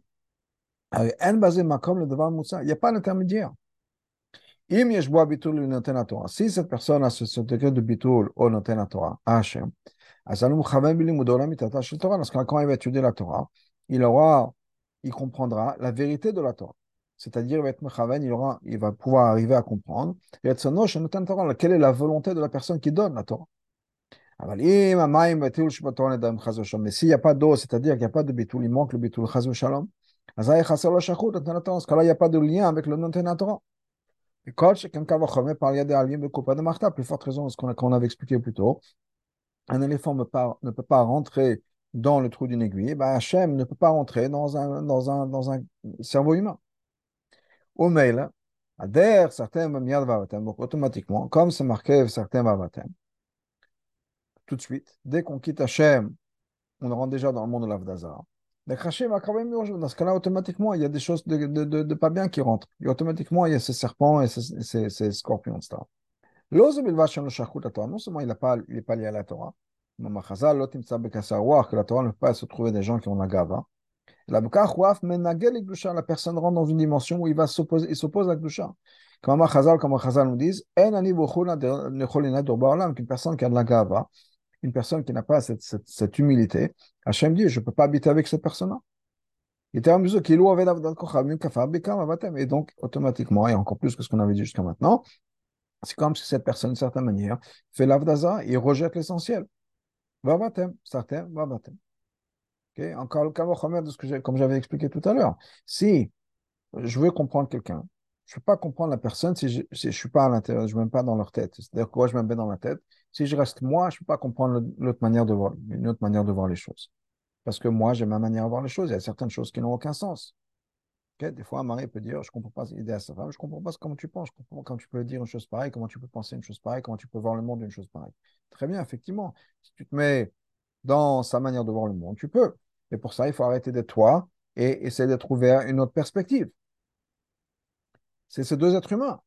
Il n'y a pas d'intermédiaire. Si cette personne a ce, degré de bitul au noten Torah, Hachem, quand il va étudier la Torah, il aura, il comprendra la vérité de la Torah. C'est-à-dire, il va être il, aura, il va pouvoir arriver à comprendre. Et être quelle est la volonté de la personne qui donne la Torah? Mais s'il n'y a pas d'eau, c'est-à-dire qu'il n'y a pas de bitul, il manque le bitul, chaz shalom, ce cas-là, il n'y a pas de lien avec le non Torah. Et quand quelqu'un va remettre par de plus forte raison, ce qu'on avait expliqué plus tôt, un éléphant ne peut pas rentrer dans le trou d'une aiguille, ben Hachem ne peut pas rentrer dans un, cerveau humain. Au mail, adhère certains vavatem, donc automatiquement, comme c'est marqué certains vavatem, tout de suite, dès qu'on quitte Hachem, on rentre déjà dans le monde de l'Avdazar. Le va quand même Dans ce cas-là, automatiquement, il y a des choses de, de, de, pas bien qui rentrent. Et automatiquement, il y a ces serpents et ces, ces, ces scorpions, etc. Non seulement il n'est pas, lié à la Torah, que la Torah ne peut pas se trouver des gens qui ont la gava. La la personne rentre dans une dimension où il va s'opposer, il s'oppose à la Gdusha. Comme Chazal, comme Chazal nous disent, qu'une personne qui a de la gava, une personne qui n'a pas cette, cette, humilité, Hachem dit, je ne peux pas habiter avec cette personne-là. Et donc, automatiquement, et encore plus que ce qu'on avait dit jusqu'à maintenant, c'est comme si cette personne, d'une certaine manière, fait l'avdaza et rejette l'essentiel. Vavatem, certain, vavatem. Encore le cas que comme j'avais expliqué tout à l'heure. Si je veux comprendre quelqu'un, je ne peux pas comprendre la personne si je ne suis pas à l'intérieur, je ne me mets pas dans leur tête. C'est-à-dire quoi je me mets dans la tête. Si je reste moi, je ne peux pas comprendre l'autre manière de voir, une autre manière de voir les choses. Parce que moi, j'ai ma manière de voir les choses. Il y a certaines choses qui n'ont aucun sens. Des fois, un mari peut dire, je ne comprends pas l'idée à sa femme, je ne comprends pas comment tu penses, je comprends comment tu peux dire une chose pareille, comment tu peux penser une chose pareille, comment tu peux voir le monde d'une chose pareille. Très bien, effectivement. Si tu te mets dans sa manière de voir le monde, tu peux. Et pour ça, il faut arrêter d'être toi et essayer d'être ouvert à une autre perspective. C'est ces deux êtres humains.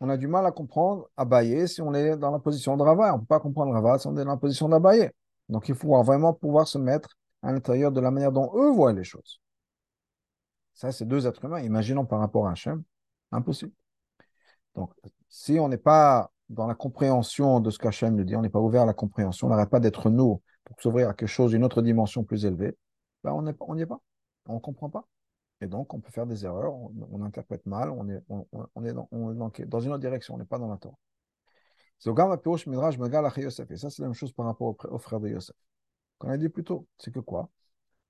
On a du mal à comprendre Abaye si on est dans la position de Rava. On ne peut pas comprendre Rava si on est dans la position d'Abaye. Donc il faut vraiment pouvoir se mettre à l'intérieur de la manière dont eux voient les choses. Ça, c'est deux êtres humains. Imaginons par rapport à Hachem. Impossible. Donc, si on n'est pas dans la compréhension de ce qu'Hachem nous dit, on n'est pas ouvert à la compréhension, on n'arrête pas d'être nous pour s'ouvrir à quelque chose, une autre dimension plus élevée, ben on n'y est pas. On ne comprend pas. Et donc, on peut faire des erreurs, on, interprète mal, on est, on, est, dans, dans, une autre direction, on n'est pas dans la Torah. Et ça, c'est la même chose par rapport aux, frères de Yosef. Qu'on a dit plus tôt, c'est que quoi?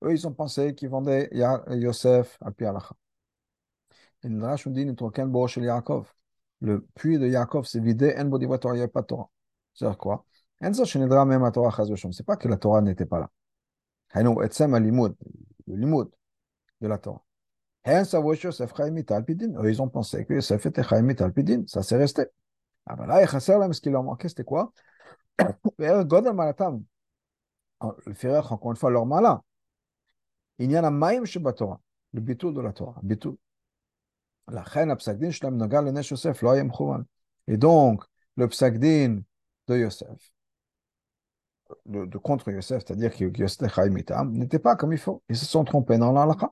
Eux, ils ont pensé qu'ils vendaient Yosef à Pialacha. Et le Drash nous dit Le puits de Yaakov s'est vidé, il n'y a pas de Torah. C'est-à-dire quoi? C'est pas que la Torah n'était pas là. Le limud de la Torah. Ils ont pensé que Yosef était Chaimit Alpidin. Ça s'est resté. Ah ben là, ce qu'il leur manquait, c'était quoi? Le Firach, encore une fois, leur malin. Il y en a Maïm Torah, le bitou de la Torah. Bitou. La chaîne Psagdin, Shlem Nagal, le Yosef, Loyem Chouvan. Et donc, le Psagdin de Yosef, de, de contre Yosef, c'est-à-dire que Yosef n'était pas comme il faut. Ils se sont trompés dans l'alakha.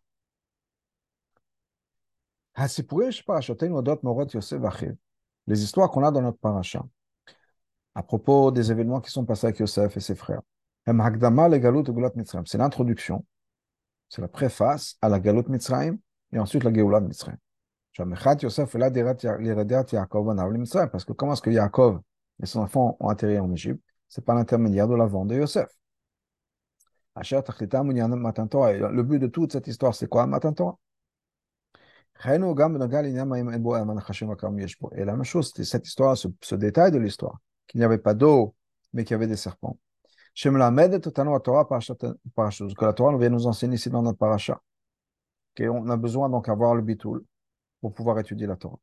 Les histoires qu'on a dans notre paracha, à propos des événements qui sont passés avec Yosef et ses frères, c'est l'introduction, c'est la préface à la Galut Mitzrayim et ensuite la Geulat Mitzrayim. Parce que comment est-ce que Yaakov et son enfant ont atterri en Égypte? C'est par l'intermédiaire de la vente de Yosef. Le but de toute cette histoire, c'est quoi Torah et la même chose, c'était cette histoire, ce, détail de l'histoire, qu'il n'y avait pas d'eau, mais qu'il y avait des serpents. Que la Torah vient nous enseigner ici dans notre paracha. On a besoin donc d'avoir le bitul pour pouvoir étudier la Torah.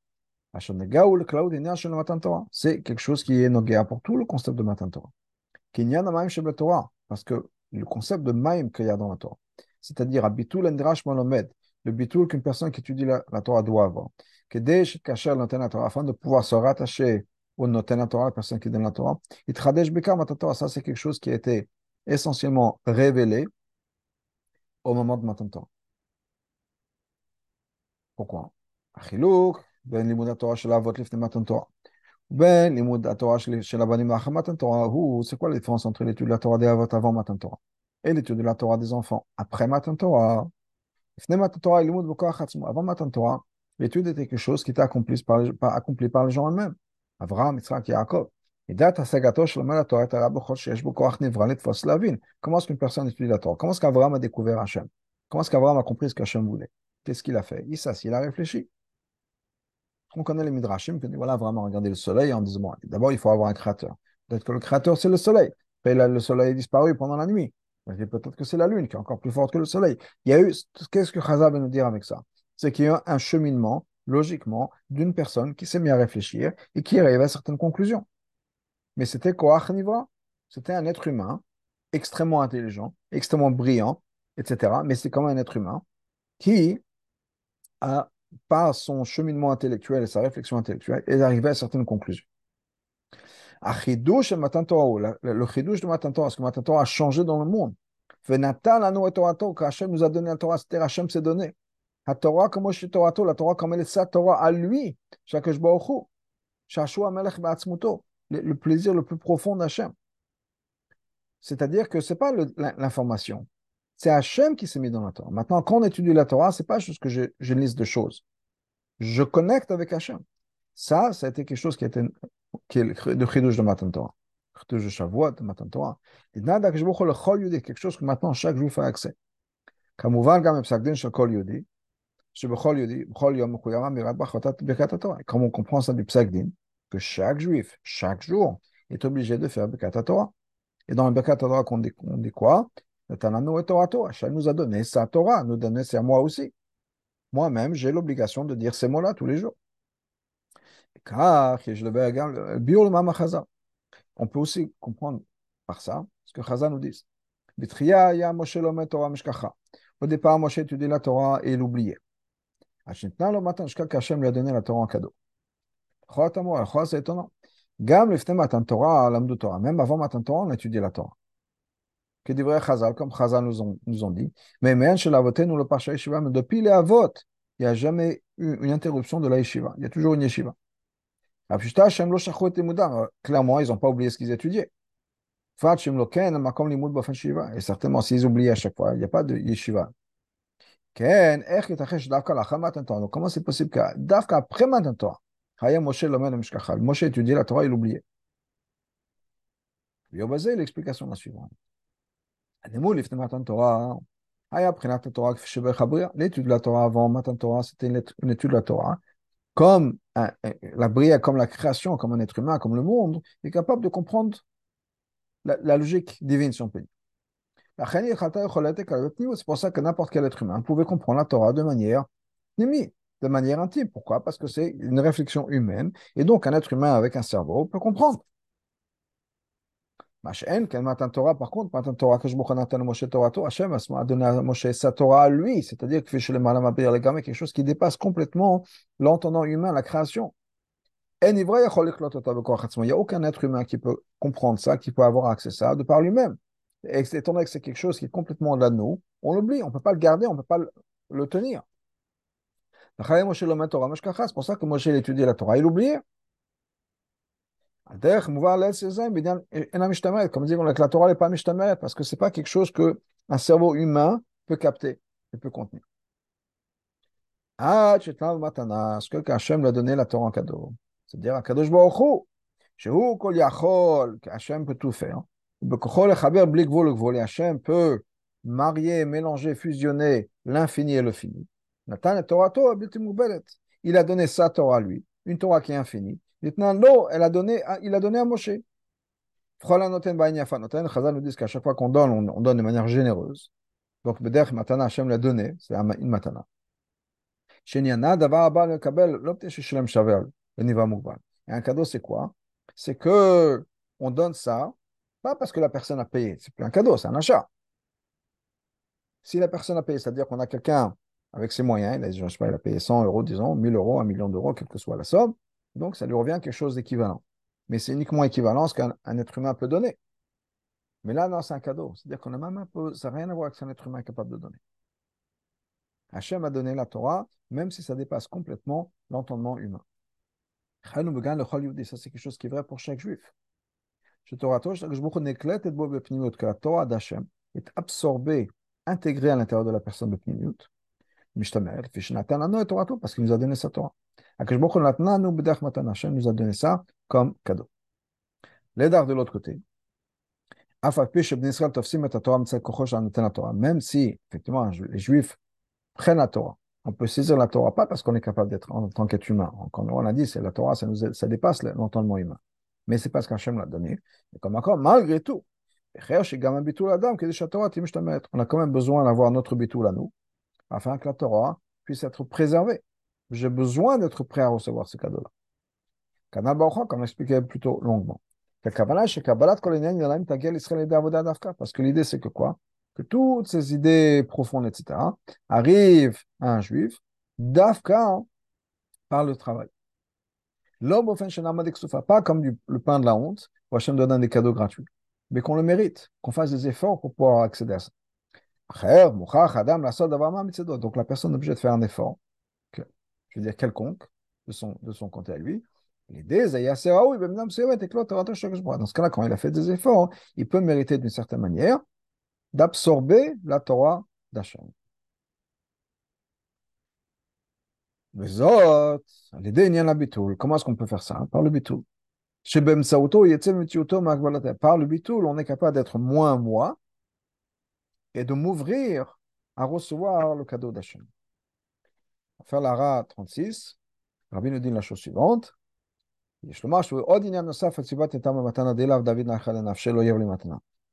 C'est quelque chose qui est nogué pour tout le concept de Matan Torah. Parce que le concept de Maïm qu'il y a dans la Torah, c'est-à-dire Malomed, le bitul qu'une personne qui étudie la, Torah doit avoir. Afin de pouvoir se rattacher au noten Torah, la personne qui donne la Torah. Torah, ça c'est quelque chose qui a été essentiellement révélé au moment de Matan Torah. Pourquoi? Ben ben c'est quoi la différence entre l'étude de la Torah des avot avant Matan Torah et l'étude de la Torah des enfants après Matan avant Matan Torah, l'étude était quelque chose qui était accompli par les, par, accompli par les gens eux-mêmes. Avraham, Yitzhak, Yaakov. Comment est-ce qu'une personne étudie la Torah? Comment est-ce qu'Avraham a découvert Hachem? Comment est-ce qu'Avraham a compris ce qu'Hachem voulait? Qu'est-ce qu'il a fait? Il s'assit, il a réfléchi. On connaît les Midrashim, qui dit voilà, Avraham a regardé le soleil en disant d'abord, il faut avoir un créateur. Peut-être que le créateur, c'est le soleil. Puis le soleil est disparu pendant la nuit. Peut-être que c'est la lune qui est encore plus forte que le soleil. Il y a eu, qu'est-ce que Chazal veut nous dire avec ça? C'est qu'il y a un cheminement, logiquement, d'une personne qui s'est mise à réfléchir et qui est arrivée à certaines conclusions. Mais c'était Koach Nivra. C'était un être humain extrêmement intelligent, extrêmement brillant, etc. Mais c'est comme un être humain qui, a, par son cheminement intellectuel et sa réflexion intellectuelle, est arrivé à certaines conclusions. Le chidouche de Matan Torah, parce que Matan Torah a changé dans le monde. Venatan anu et Torah, qu'Hachem nous a donné la Torah, c'est-à-dire Hachem s'est donné. La Torah comme chez Torah, la Torah comme elle est sa Torah à lui, Shakash Baruchu, Shashua Melech Ba'atzmuto le, plaisir le plus profond d'Hachem. C'est-à-dire que ce n'est pas l'information. C'est Hachem qui s'est mis dans la Torah. Maintenant, quand on étudie la Torah, ce n'est pas juste que j'ai une liste de choses. Je connecte avec Hachem. Ça, ça a été quelque chose qui, était, qui est le chidouche de Matan Torah. Le de Shavuot, de Matan Torah. Et quelque chose que maintenant chaque jour fait accès. כמובן גם בפסק דין של כל יהודי, שבכל יהודי, בכל יום מחויב אמירת ברכות ברכת התורה. Comme on comprend ça du psak din, que chaque juif, chaque jour, est obligé de faire Bekat Torah. Et dans le Bekat Torah, on dit, on dit quoi Tanano et Torah Torah. Hachem nous a donné sa Torah, nous donné c'est à moi aussi. Moi-même, j'ai l'obligation de dire ces mots-là tous les jours. On peut aussi comprendre par ça ce que Chazan nous dit. Au départ, Moshe étudiait la Torah et l'oubliait. Hachem lui a donné la Torah en cadeau c'est étonnant. Même avant Matan Torah, on étudiait la Torah. Que dit vrai Chazal, comme Chazal nous ont, nous ont dit. Mais même chez l'avoté, nous le parcha yeshiva, mais depuis les avot, il n'y a jamais eu une interruption de la yeshiva. Il y a toujours une yeshiva. Clairement, ils n'ont pas oublié ce qu'ils étudiaient. Et certainement, s'ils oubliaient à chaque fois, il n'y a pas de yeshiva. Comment c'est possible qu'après Matan Torah, Moshe Moshe étudiait la Torah, il oubliait. basé l'explication la suivante. L'étude de la Torah avant Matan c'était une étude de la Torah. Comme la bria, comme la création, comme un être humain, comme le monde, est capable de comprendre la, logique divine, si on peut dire. C'est pour ça que n'importe quel être humain pouvait comprendre la Torah de manière limite de manière intime. Pourquoi? Parce que c'est une réflexion humaine, et donc un être humain avec un cerveau peut comprendre. Torah, par contre, Matan Torah, que je Moshe Torah, Hachem a donné à Moshe sa Torah à lui, c'est-à-dire que chez les malam les quelque chose qui dépasse complètement l'entendant humain, la création. Il n'y a aucun être humain qui peut comprendre ça, qui peut avoir accès à ça de par lui-même. Et étant donné que c'est quelque chose qui est complètement là de nous, on l'oublie, on ne peut pas le garder, on ne peut pas le tenir. C'est pour ça que Moshe étudié la Torah, il oubliait. Comme dire, la Torah n'est pas mishtameret parce que ce n'est pas quelque chose qu'un cerveau humain peut capter et peut contenir. Ah, matana, ce que Hachem lui donné la Torah en cadeau. C'est-à-dire, Kadosh Kol Yachol, Hachem peut tout faire. Hachem peut marier, mélanger, fusionner l'infini et le fini. Il a donné sa Torah à lui, une Torah qui est infinie, elle a donné, il a donné à Moshe. Chazal nous dit qu'à chaque fois qu'on donne, on, donne de manière généreuse. Donc, Beder Matana, Hashem l'a donné, c'est une Matana. Et un cadeau, c'est quoi? C'est que on donne ça, pas parce que la personne a payé, c'est plus un cadeau, c'est un achat. Si la personne a payé, c'est-à-dire qu'on a quelqu'un avec ses moyens, il a, je sais pas, il a payé 100 euros, disons, 1000 euros, 1 million d'euros, quelle que soit la somme, donc ça lui revient quelque chose d'équivalent. Mais c'est uniquement équivalent ce qu'un être humain peut donner. Mais là, non, c'est un cadeau. C'est-à-dire qu'on a même un peu, ça n'a rien à voir avec ce qu'un être humain est capable de donner. Hachem a donné la Torah, même si ça dépasse complètement l'entendement humain. Ça, c'est quelque chose qui est vrai pour chaque juif. Que la Torah d'Hachem est absorbée, intégrée à l'intérieur de la personne de Pnimiut, parce qu'il nous a donné sa Torah. Hachem nous a donné ça comme cadeau. Les dards de l'autre côté. Même si, effectivement, les Juifs prennent la Torah, on peut saisir la Torah, pas parce qu'on est capable d'être en tant qu'être humain. Comme on a dit, la Torah, ça, nous, ça dépasse l'entendement humain. Mais c'est parce qu'Hachem l'a donné. Et comme encore, malgré tout, on a quand même besoin d'avoir notre bitoul à nous, afin que la Torah puisse être préservée. J'ai besoin d'être prêt à recevoir ce cadeau-là. Kanal Baruch comme l'expliquait plus tôt longuement. Parce que l'idée, c'est que quoi? Que toutes ces idées profondes, etc., arrivent à un juif, d'Afka, par le travail. Pas comme le pain de la honte, où Hachem donne des cadeaux gratuits, mais qu'on le mérite, qu'on fasse des efforts pour pouvoir accéder à ça. Donc la personne est obligée de faire un effort, veux dire quelconque, de son, de son côté à lui, L'idée, c'est Dans ce cas-là, quand il a fait des efforts, il peut mériter d'une certaine manière d'absorber la Torah d'Hachem. Les autres, l'idée, il y a la bitoul. Comment est-ce qu'on peut faire ça Par le bitoul. Par le bitoul, on est capable d'être moins moi et de m'ouvrir à recevoir le cadeau d'Hachem. On va faire l'ara 36. Rabbi nous dit la chose suivante.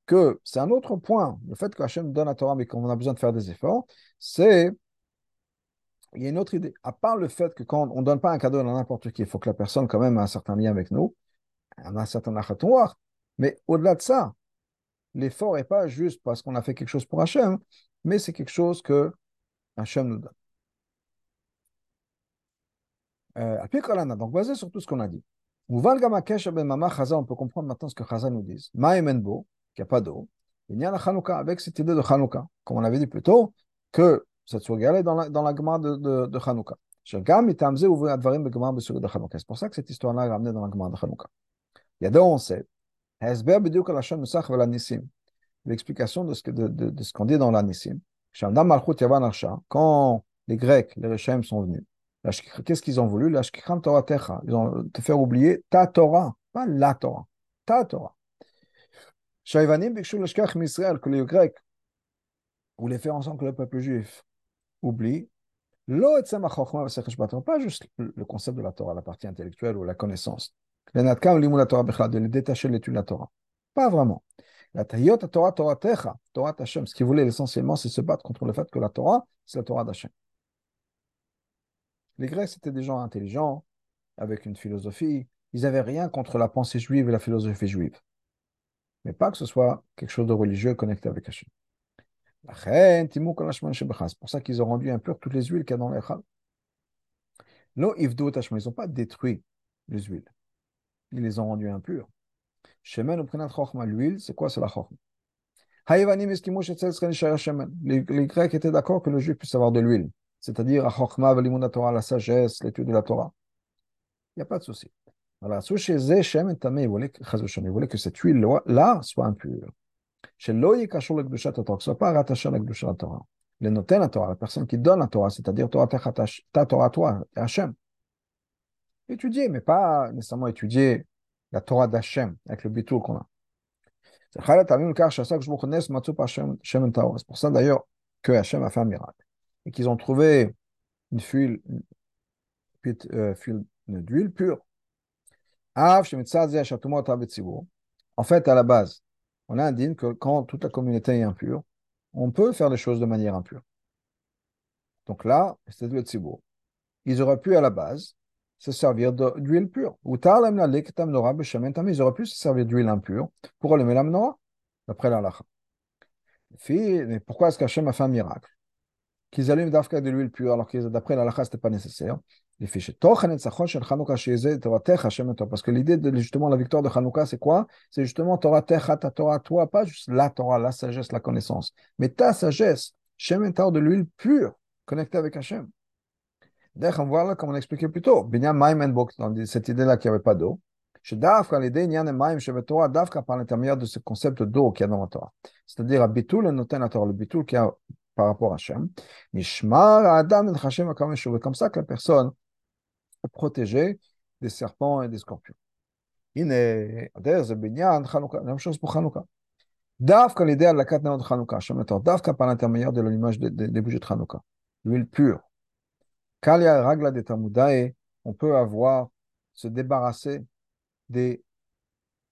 Que c'est un autre point, le fait que Hachem donne la Torah mais qu'on a besoin de faire des efforts, c'est il y a une autre idée. À part le fait que quand on ne donne pas un cadeau à n'importe qui, il faut que la personne quand même ait un certain lien avec nous, a un certain achatoire. Mais au-delà de ça, l'effort n'est pas juste parce qu'on a fait quelque chose pour Hachem, mais c'est quelque chose que Hachem nous donne. Euh, donc basé sur tout ce qu'on a dit. On peut comprendre maintenant ce que Chaza nous dit. Ma'emenbo, qu'il n'y a pas d'eau. Il y a la Chanukah, avec cette idée de Chanukah, comme on l'avait dit plus tôt, que ça soit galé dans la, dans la Gemara de, de, de Chanukah. C'est pour ça que cette histoire-là est ramenée dans la Gemara de Chanukah. Il y a deux, on sait. L'explication de ce, de, de, de ce qu'on dit dans l'Anissim. Quand les Grecs, les Rechem sont venus, Qu'est-ce qu'ils ont voulu? Ils ont te faire oublier ta Torah, pas la Torah, ta Torah. que les Grecs voulaient faire en sorte que le peuple juif oublie pas juste le concept de la Torah, la partie intellectuelle ou la connaissance. De les détacher de l'étude de la Torah. Pas vraiment. La Torah, Torah Techa, Torah Hashem, ce qu'ils voulaient essentiellement, c'est se battre contre le fait que la Torah, c'est la Torah d'Hachem. Les Grecs, c'était des gens intelligents, avec une philosophie. Ils n'avaient rien contre la pensée juive et la philosophie juive. Mais pas que ce soit quelque chose de religieux connecté avec Hachem. C'est pour ça qu'ils ont rendu impures toutes les huiles qu'il y a dans les chal. ils n'ont pas détruit les huiles. Ils les ont rendues impures. L'huile, c'est quoi? C'est la chokma. Les Grecs étaient d'accord que le juif puisse avoir de l'huile c'est-à-dire à Torah, la sagesse, l'étude de la Torah. Il n'y a pas de souci. Alors, il voulait que cette huile-là soit impure. Chez Loïc, que ce soit pas rattaché à la Torah. Le noter la Torah, la personne qui donne la Torah, c'est-à-dire ta Torah, toi, Hachem. Étudier, mais pas nécessairement étudier la Torah d'Hachem, avec le bitou qu'on a. C'est pour ça d'ailleurs que Hachem a fait un miracle et qu'ils ont trouvé une fuite, euh, d'huile pure. En fait, à la base, on indique que quand toute la communauté est impure, on peut faire des choses de manière impure. Donc là, c'est le tzibour. Ils auraient pu à la base se servir d'huile pure. Ils auraient pu se servir d'huile impure pour allumer la menorah, d'après l'Alacha. Mais pourquoi est-ce qu'Hachem a fait un miracle? Qu'ils allument d'Afka de l'huile pure, alors que d'après la ce n'était pas nécessaire. Parce que l'idée de justement la victoire de Hanouka, c'est quoi? C'est justement Torah Techa, ta Torah, toi, pas juste la Torah, la sagesse, la connaissance, mais ta sagesse, Shem de l'huile pure, connectée avec Hachem. D'ailleurs, on voit là, comme on expliquait plus tôt, dans cette idée-là qu'il n'y avait pas d'eau. Chez Dafka, l'idée, il a Maim, chez Torah, Dafka, par l'intermédiaire de ce concept d'eau qu'il y a dans la Torah. C'est-à-dire, à Bitul, le la Torah, le Bitul qui a par rapport à Hachem. Nishmar Adam et comme ça que la personne est protégée des serpents et des scorpions. הנה, הדרך זה בעניין חנוכה, la même chose pour חנוכה. דווקא על ידי הדלקת נרות חנוכה, שמתור, דווקא par l'intermédiaire de l'allumage des bougies de חנוכה, l'huile pure. Kalia ragla de Tamudae, on peut avoir, se débarrasser des,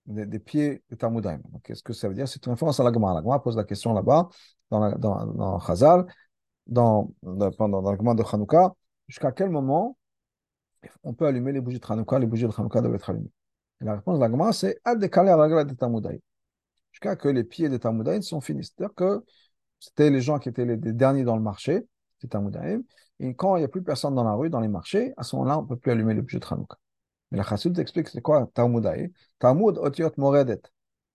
des, des pieds de Tamudae. Qu'est-ce que ça veut dire C'est une référence à la Gemara. La Gemara pose la question là-bas, dans, la, dans, dans Chazal, dans, de Hanouka, jusqu'à quel moment on peut allumer les bougies de Hanouka, les bougies de Hanouka doivent être allumées? Et la réponse de la Gemara, c'est Ad de Kalia ragla de Tamudae. Jusqu'à que les pieds de Tamudae sont finis. C'est-à-dire que c'était les gens qui étaient les, les derniers dans le marché, c'est Tamudaim, et quand il n'y a plus personne dans la rue, dans les marchés, à ce moment-là, on ne peut plus allumer le bougie de Hanouka. Mais la Chassid explique c'est quoi Talmudaï Talmud otiot moredet.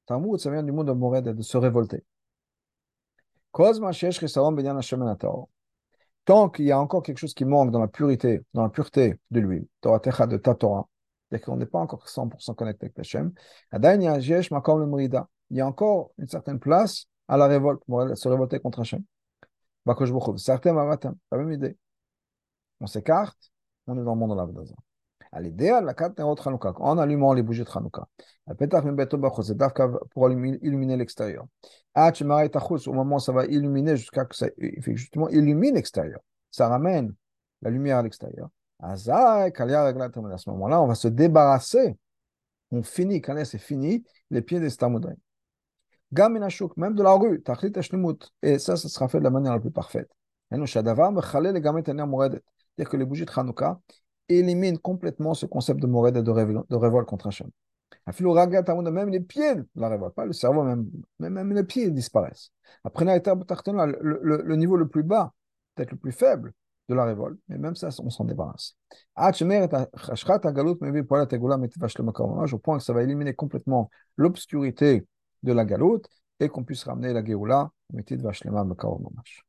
Ça vient du mot de moredet, de se révolter. Tant qu'il y a encore quelque chose qui manque dans la purité, dans la pureté de l'huile, Torah Techa de ta Torah, c'est qu'on n'est pas encore 100% connecté avec Hachem, il y a encore une certaine place à la révolte, pour se révolter contre Hachem. Certains la même idée. On s'écarte, on est dans le monde de l'Avdaza. À l'idéal, la carte de Hanouka, en allumant les bougies de Hanouka, c'est pour illuminer l'extérieur. Au moment où ça va illuminer, jusqu'à que ça justement illumine l'extérieur, ça ramène la lumière à l'extérieur. À ce moment-là, on va se débarrasser, on finit, quand c'est fini, les pieds des Stamoudrim. Même de la rue, et ça, ça sera fait de la manière la plus parfaite. C'est-à-dire que les bougies de Hanouka éliminent complètement ce concept de morède et de, de révolte contre Hachem. Même les pieds de la révolte, pas le cerveau, même, même, les pieds disparaissent. Après, le, le, le niveau le plus bas, peut-être le plus faible de la révolte, mais même ça, on s'en débarrasse. Au point que ça va éliminer complètement l'obscurité de la galoute et qu'on puisse ramener la Géoula, Vashlema Makaor Mamash.